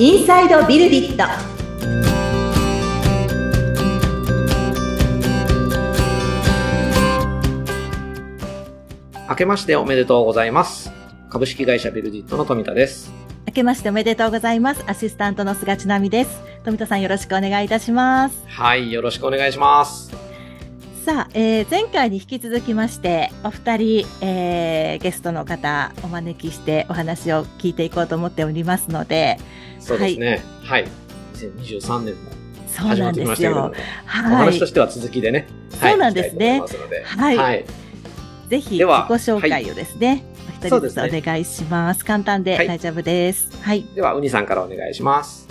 インサイドビルディット明けましておめでとうございます。株式会社ビルディットの富田です。明けましておめでとうございますアシスタントの菅千奈美です富田さんよろしくお願いいたしますはい、よろしくお願いします。さあ、えー前回に引き続きましてお二人、えーゲストの方お招きしてお話を聞いていこうと思っておりますのでそうですね。はい。2023年もそう始まってきなんですよましたけれどはい話としては続きでね、そうなんですねはい、はいはい。ぜひ自己紹介をですね、お一人ずつお願いします簡単ではい大丈夫ですはい、では、ウニさんからお願いします。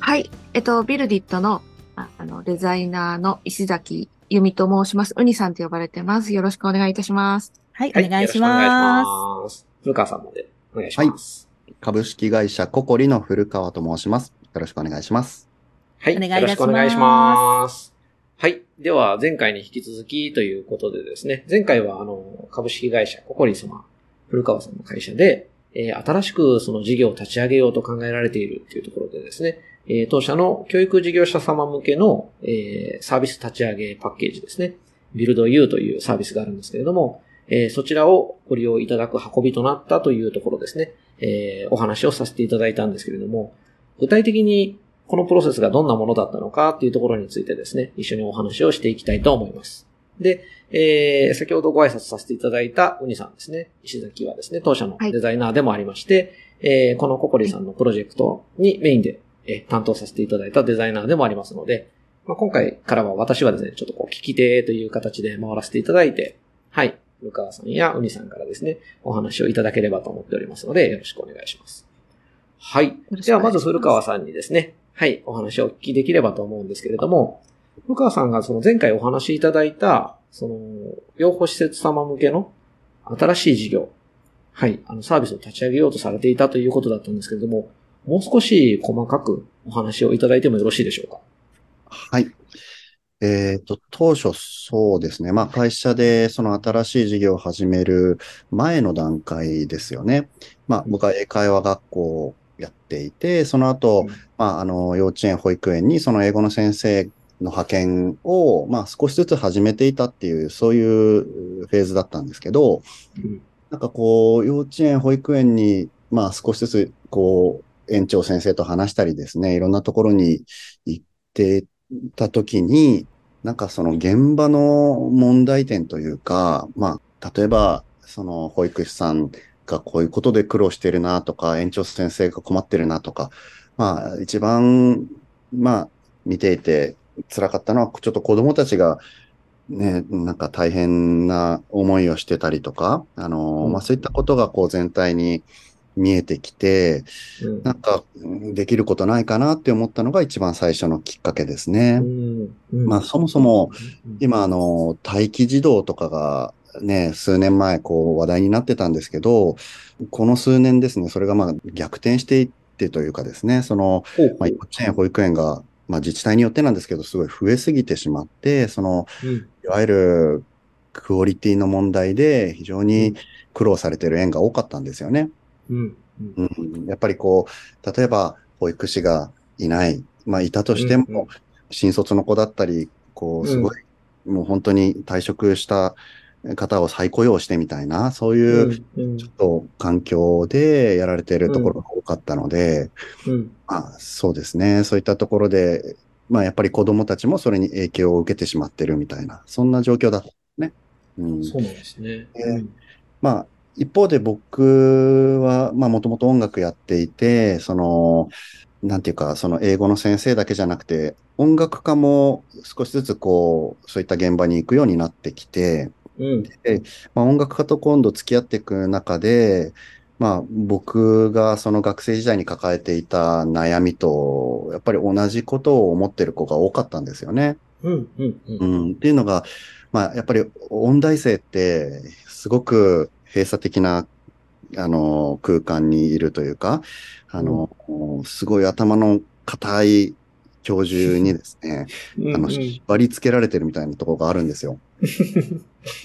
はい。えっと、ビルディットの、ああの、デザイナーの石崎由美と申します。ウニさんと呼ばれてます。よろしくお願いいたします。はい、はいお願いしよろくお願いしまます。古川さんまでお願いします。株式会社ココリの古川と申します。よろしくお願いします。はい。お願いいたしますよろしくお願いします。はい。では、前回に引き続きということでですね、前回は、あの、株式会社ココリ様、古川さんの会社で、えー新しくその事業を立ち上げようと考えられているっていうところでですね、えー当社の教育事業者様向けの、えーサービス立ち上げパッケージですね、ビルド U というサービスがあるんですけれども、えーそちらをご利用いただく運びとなったというところですね、えーお話をさせていただいたんですけれども、具体的にこのプロセスがどんなものだったのかっていうところについてですね、一緒にお話をしていきたいと思います。で、えー、先ほどご挨拶させていただいたウニさんですね。石崎はですね、当社のはいデザイナーでもありまして、えー、このココリさんのプロジェクトにメインで、えー担当させていただいたデザイナーでもありますので、まあ、今回からは私はですね、ちょっとこう聞き手という形で回らせていただいて、はい、古川さんやウニさんからですね、お話をいただければと思っておりますので、よろしくお願いします。はい。ろしくお願いしますではまず古川さんにですね、はい、お話をお聞きできればと思うんですけれども、古川さんがその前回お話しいただいた、その、養護施設様向けの新しい事業、はい、あのサービスを立ち上げようとされていたということだったんですけれども、もう少し細かくお話をいただいてもよろしいでしょうか？はい。えっと、当初そうですね。まあ、会社でその新しい事業を始める前の段階ですよね。まあ、僕は英会話学校をやっていて、その後うん、まあ、あの、幼稚園、保育園にその英語の先生の派遣を、まあ、少しずつ始めていたっていう、そういうフェーズだったんですけど、うんなんかこう、幼稚園、保育園に、まあ少しずつ、こう、園長先生と話したりですね、いろんなところに行ってたときに、なんかその現場の問題点というか、まあ、例えば、その保育士さんがこういうことで苦労してるなとか、園長先生が困ってるなとか、まあ、一番、まあ、見ていて辛かったのは、ちょっと子供たちが、ね、なんか大変な思いをしてたりとか、あの、うん。まあ、そういったことがこう全体に見えてきて、うん。なんかうんできることないかなって思ったのが一番最初のきっかけですね。うん。うん。まあそもそも、うん。今あの、待機児童とかがね、数年前こう話題になってたんですけど、この数年ですね、それがまあ逆転していってというかですね、その、まあ、幼稚園、保育園が、まあ自治体によってなんですけど、すごい増えすぎてしまって、その、うん。いわゆるクオリティの問題で非常に苦労されてる園が多かったんですよね。うんうん。うん、やっぱりこう、例えば保育士がいない、まあいたとしても、うんうん。新卒の子だったり、こう、すごい、もう本当に退職した方を再雇用してみたいな、そういう、うんちょっと環境でやられてるところが多かったので、うん。まあそうですね、そういったところで、まあやっぱり子供たちもそれに影響を受けてしまってるみたいな、そんな状況だったね。うん、そうですね。えーまあ、一方で僕は、まあ、もともと音楽やっていて、その、なんていうか、その英語の先生だけじゃなくて、音楽家も少しずつこう、そういった現場に行くようになってきて、うん。まあ、音楽家と今度付き合っていく中で、まあ、僕がその学生時代に抱えていた悩みと、やっぱり同じことを思ってる子が多かったんですよね。うんうんうん。うん、っていうのが、まあ、やっぱり音大生って、すごく閉鎖的な、あの、空間にいるというか、あの、すごい頭の硬い教授にですね、うん。あの、縛り付けられてるみたいなところがあるんですよ。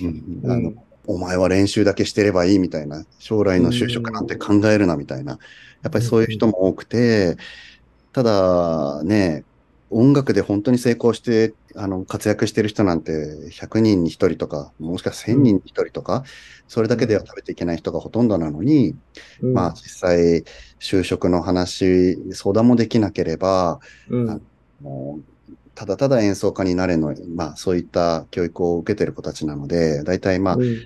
うん。あのお前は練習だけしてればいいみたいな、将来の就職なんて考えるなみたいな、やっぱりそういう人も多くて、ただね、音楽で本当に成功して、あの、活躍してる人なんて100人に1人とか、もしかしたら1000人に1人とか、それだけでは食べていけない人がほとんどなのに、うんまあ実際、就職の話、相談もできなければ、うん。ただただ演奏家になれの、まあそういった教育を受けてる子たちなので、大体まあうん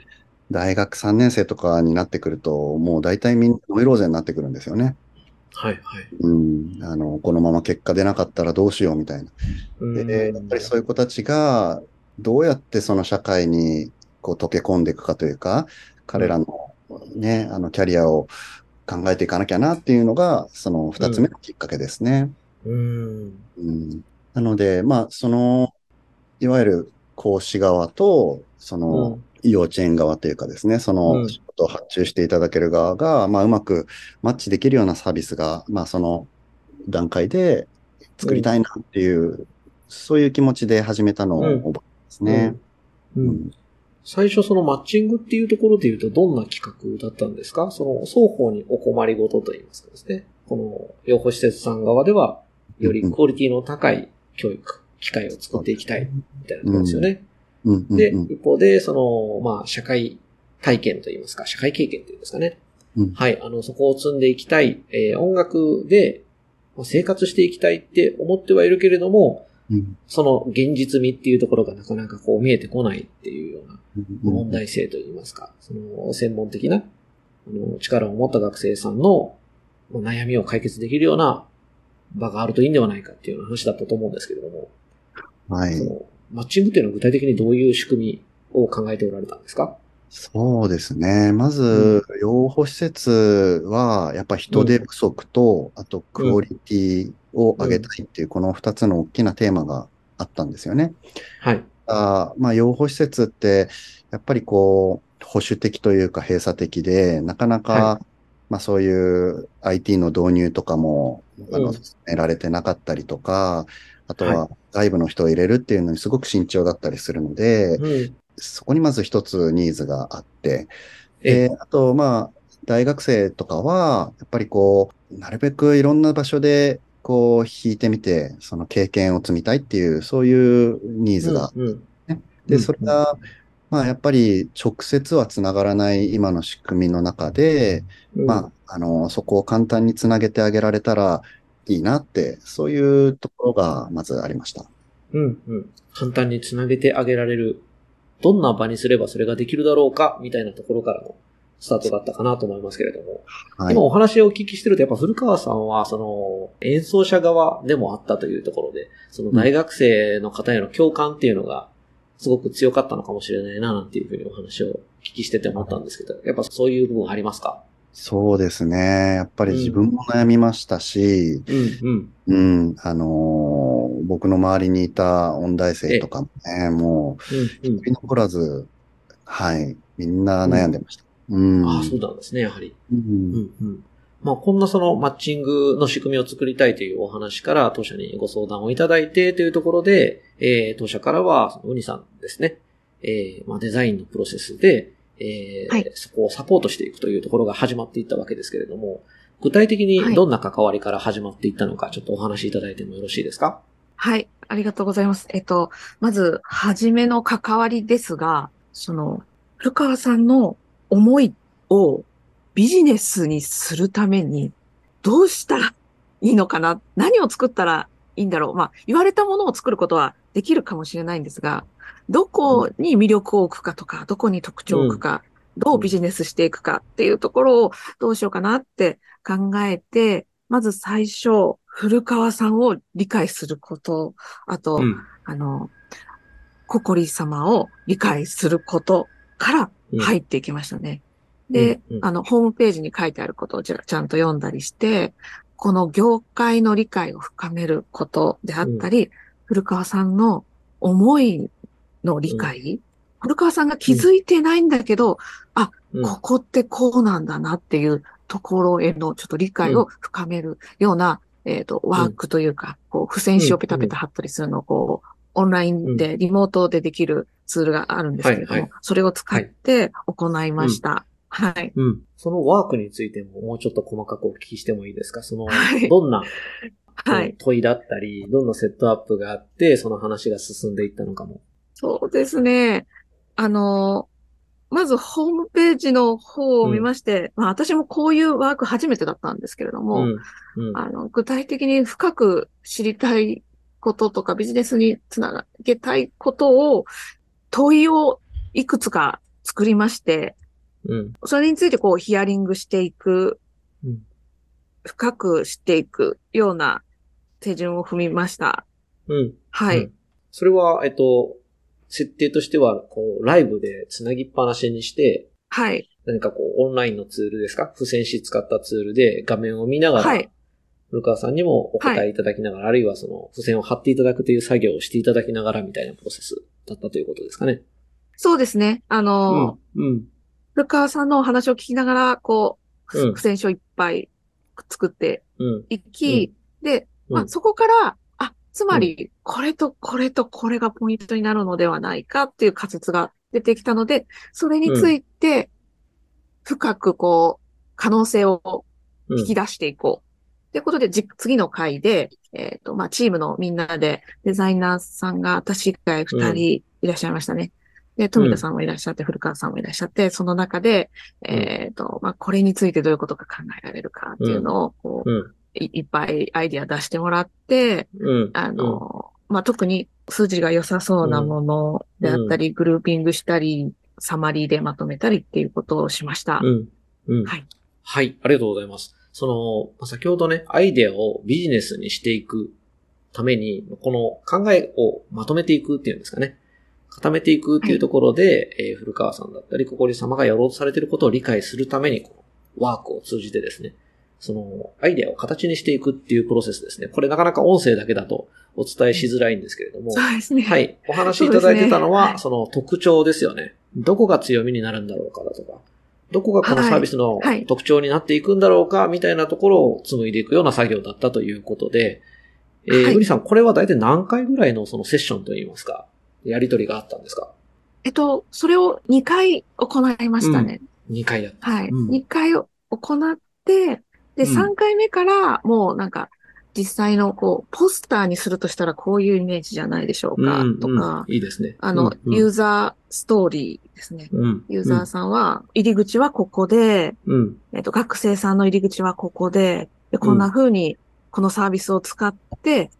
大学3年生とかになってくると、もう大体みんなノイローゼになってくるんですよね。はいはい。うん。あの、このまま結果出なかったらどうしようみたいな。うんで、やっぱりそういう子たちが、どうやってその社会にこう溶け込んでいくかというか、彼らのね、あのキャリアを考えていかなきゃなっていうのが、その二つ目のきっかけですね。うん。うん。なので、まあ、その、いわゆる講師側と、その、幼稚園側というかですね、そうんの仕事を発注していただける側が、まあ、うまくマッチできるようなサービスが、まあ、その段階で作りたいなっていう、そういう気持ちで始めたのをうん覚えてますね。ううんん。最初そのマッチングっていうところで言うとどんな企画だったんですか？その双方にお困りごとといいますかですね。この養護施設さん側ではよりクオリティの高い教育、機会を作っていきたいみたいなところですよね。うんうんで、うん。一方で、その、まあ、社会体験といいますか、社会経験っていうんですかね。うん。はい、あの、そこを積んでいきたい、えー音楽で、まあ生活していきたいって思ってはいるけれども、うん。その現実味っていうところがなかなかこう見えてこないっていうようなうん。問題性といいますか、その専門的な、あの、力を持った学生さんのまあ悩みを解決できるような場があるといいんではないかっていうような話だったと思うんですけれども、はい。そ。のマッチングっていうのは具体的にどういう仕組みを考えておられたんですか？そうですね。まず、養護施設は、やっぱ人手不足と、あとクオリティを上げたいっていう、この二つの大きなテーマがあったんですよね。はい。あまあ、養護施設って、やっぱりこう、保守的というか閉鎖的で、なかなか、はまあそういう IT の導入とかも、あの、うん進められてなかったりとか、あとはは外部の人を入れるっていうのにすごく慎重だったりするので、うん。そこにまず一つニーズがあって、えで、あと、まあ、大学生とかは、やっぱりこう、なるべくいろんな場所で、こう、弾いてみて、その経験を積みたいっていう、そういうニーズが。うん。うんで、それが、まあ、やっぱり直接はつながらない今の仕組みの中で、うんまあ、あの、そこを簡単につなげてあげられたらいいなって、そういうところがまずありました。うん。うん。簡単につなげてあげられる。どんな場にすればそれができるだろうかみたいなところからのスタートだったかなと思いますけれども。はい今。お話をお聞きしてると、やっぱ古川さんは、その、演奏者側でもあったというところで、その大学生の方への共感っていうのが、すごく強かったのかもしれないな、なんていうふうにお話をお聞きしてて思ったんですけど、やっぱそういう部分ありますか？そうですね。やっぱり自分も悩みましたし、うん、うん。うん、あのー僕の周りにいた音大生とかもね、もう、うん、一人残らず、はい、みんな悩んでました。うん。うん。ああ、そうなんですね、やはり。ううんん、うん。まあ、こんなそのマッチングの仕組みを作りたいというお話から当社にご相談をいただいてというところで、えー、当社からは、ウニさんですね、えー、まあ、デザインのプロセスで、えーはい。そこをサポートしていくというところが始まっていったわけですけれども、具体的にどんな関わりから始まっていったのか、ちょっとお話しいただいてもよろしいですか？はい、ありがとうございます。えっと、まず、初めの関わりですが、その、古川さんの思いをビジネスにするために、どうしたらいいのかな？何を作ったらいいんだろうまあ、言われたものを作ることはできるかもしれないんですが、どこに魅力を置くかとか、どこに特徴を置くか、どうビジネスしていくかっていうところをどうしようかなって考えて、まず最初、古川さんを理解すること、あと、うん。あの、ココリ様を理解することからうん入っていきましたね。で、うんうんあの、ホームページに書いてあることをちゃんと読んだりして、この業界の理解を深めることであったり、古川さんの思いの理解、古川さんが気づいてないんだけど、うん。ここってこうなんだなっていうところへのちょっと理解を深めるような、えっ、と、ワークというか、こう、付箋紙をペタペタ貼ったりするのをこう、オンラインでリモートでできるツールがあるんですけれども、はい。はい。それを使って行いました。はい。うん。そのワークについてももうちょっと細かくお聞きしてもいいですか？そのはい、どんなはい。問いだったり、どんなセットアップがあって、その話が進んでいったのかも。そうですね。あの、まずホームページの方を見まして、まあ私もこういうワーク初めてだったんですけれども、うん。うん。あの、具体的に深く知りたいこととかビジネスにつなげたいことを問いをいくつか作りまして、うん。それについてこうヒアリングしていく、うん深く知っていくような手順を踏みました。うん。はい。うんそれは、えっと、設定としては、こう、ライブで繋ぎっぱなしにして、はい。何かこう、オンラインのツールですか？付箋紙使ったツールで画面を見ながら、はい古川さんにもお答えいただきながら、あるいはその、付箋を貼っていただくという作業をしていただきながらみたいなプロセスだったということですかね？そうですね。あの、うん。うん。古川さんのお話を聞きながら、こう、うん。付箋書いっぱい作ってうん。いき、で、まあ、うん。そこから、あ、つまり、これとこれとこれがポイントになるのではないかっていう仮説が出てきたので、それについて、深くこう、可能性をうん。引き出していこう。ということで、じ次の回で、えっ、と、まあ、チームのみんなで、デザイナーさんが私以外二人いらっしゃいましたね。で、富田さんもいらっしゃって、古川さんもいらっしゃって、その中で、うんえっ、と、まあ、これについてどういうことが考えられるかっていうのを、こう、うん。いいっぱいアイディア出してもらって、うん。あの、まあ、特に数字が良さそうなものであったり、グルーピングしたり、サマリーでまとめたりっていうことをしました。うん。うん。はい。はい。ありがとうございます。その、まあ先ほどね、アイデアをビジネスにしていくために、この考えをまとめていくっていうんですかね。固めていくっていうところで、えー古川さんだったり、ここり様がやろうとされていることを理解するために、ワークを通じてですね、その、アイデアを形にしていくっていうプロセスですね。これなかなか音声だけだとお伝えしづらいんですけれども、そうですね。は。い。お話しいただいてたのは、そそうの特徴ですよね。どこが強みになるんだろうかだとか、どこがこのサービスのはいはい特徴になっていくんだろうかみたいなところを紡いでいくような作業だったということで、えー、はいグリさん、これは大体何回ぐらいのそのセッションといいますか、やりとりがあったんですか？えっと、それを2回行いましたね。?2 回やった。はい。うん2回を行って、で、うん3回目から、もうなんか、実際のこう、ポスターにするとしたらこういうイメージじゃないでしょうか、うんうんとか、いいですね。あの、うんユーザーストーリーですね。うん。ユーザーさんは、入り口はここで、うん。えっと、学生さんの入り口はここで、でこんな風に、このサービスを使って、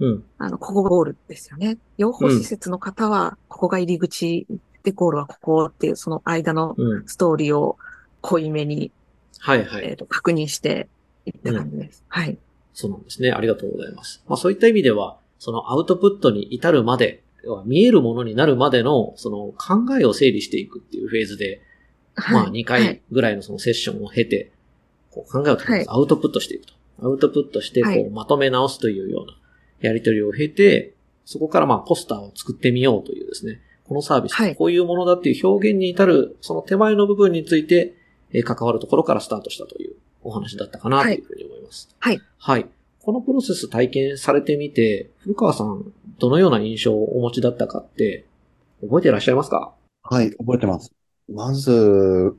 うん。あの、ここがゴールですよね。養護施設の方は、ここが入り口で、ゴールはここっていう、その間のうん。ストーリーを濃いめに、はいはい。えっと、確認していった感じです。はい。そうなんですね。ありがとうございます。まあそういった意味では、そのアウトプットに至るまで、見えるものになるまでの、その考えを整理していくっていうフェーズで、まあ2はいは回いぐらいのそのセッションを経て、こう考えをアウトプットしていくと。アウトプットして、こはいうまとめ直すというようなやりとりを経て、そこからまあポスターを作ってみようというですね、このサービス、はいこういうものだっていう表現に至る、その手前の部分について、えー関わるところからスタートしたというお話だったかなというふうに思います。はい。はい。このプロセス体験されてみて、古川さん、どのような印象をお持ちだったかって、覚えていらっしゃいますか？はい、覚えてます。まず、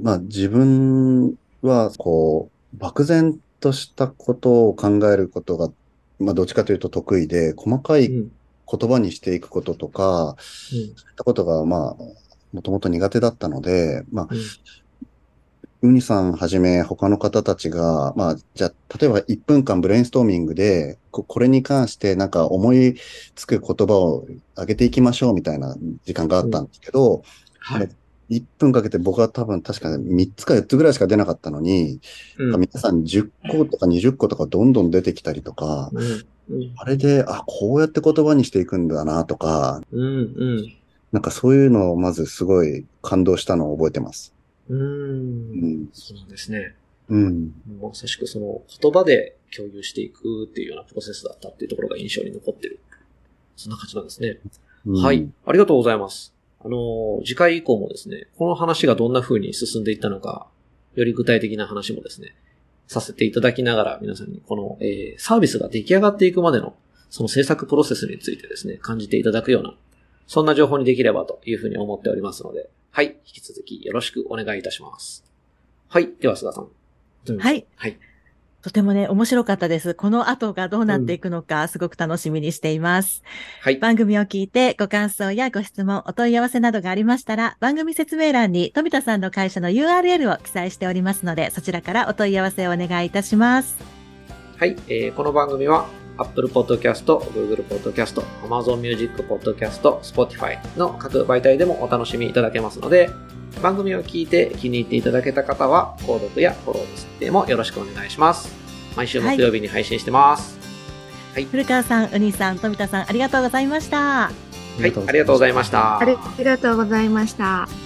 まあ自分は、こう、漠然としたことを考えることが、まあどっちかというと得意で、細かいうん。言葉にしていくこととか、そういったことが、まあ、もともと苦手だったので、まあ、うんウニさんはじめ他の方たちが、まあ、じゃあ、例えば1分間ブレインストーミングで、ここれに関してなんか思いつく言葉を上げていきましょうみたいな時間があったんですけど、はい。1分かけて僕は多分確か3つか4つぐらいしか出なかったのに、うん。皆さん10個とか20個とかどんどん出てきたりとか、うん。うん。あれで、あ、こうやって言葉にしていくんだなとか、うん。うん。なんかそういうのをまずすごい感動したのを覚えてます。う。うんん。そうなんですね。うん。まさしくその言葉で共有していくっていうようなプロセスだったっていうところが印象に残ってる。そんな感じなんですね。うんはい。。ありがとうございます。あの、次回以降もですね、この話がどんな風に進んでいったのか、より具体的な話もですね、させていただきながら皆さんにこの、えーサービスが出来上がっていくまでのその制作プロセスについてですね、感じていただくような、そんな情報にできればというふうに思っておりますので、はい。引き続きよろしくお願いいたします。はい。では、菅さん。はい。はい。とてもね、面白かったです。この後がどうなっていくのか、すごく楽しみにしています。はい。番組を聞いてご感想やご質問、お問い合わせなどがありましたら、番組説明欄に富田さんの会社の URL を記載しておりますので、そちらからお問い合わせをお願いいたします。はい、えーこの番組は Apple Podcast、Google Podcast、Amazon Music Podcast、Spotify の各媒体でもお楽しみいただけますので、番組を聞いて気に入っていただけた方は、購読やフォローの設定もよろしくお願いします。毎週木曜日に配信してます。古川さん、うにさん、富田さん、ありがとうございました。はい、ありがとうございました。ありがとうございました。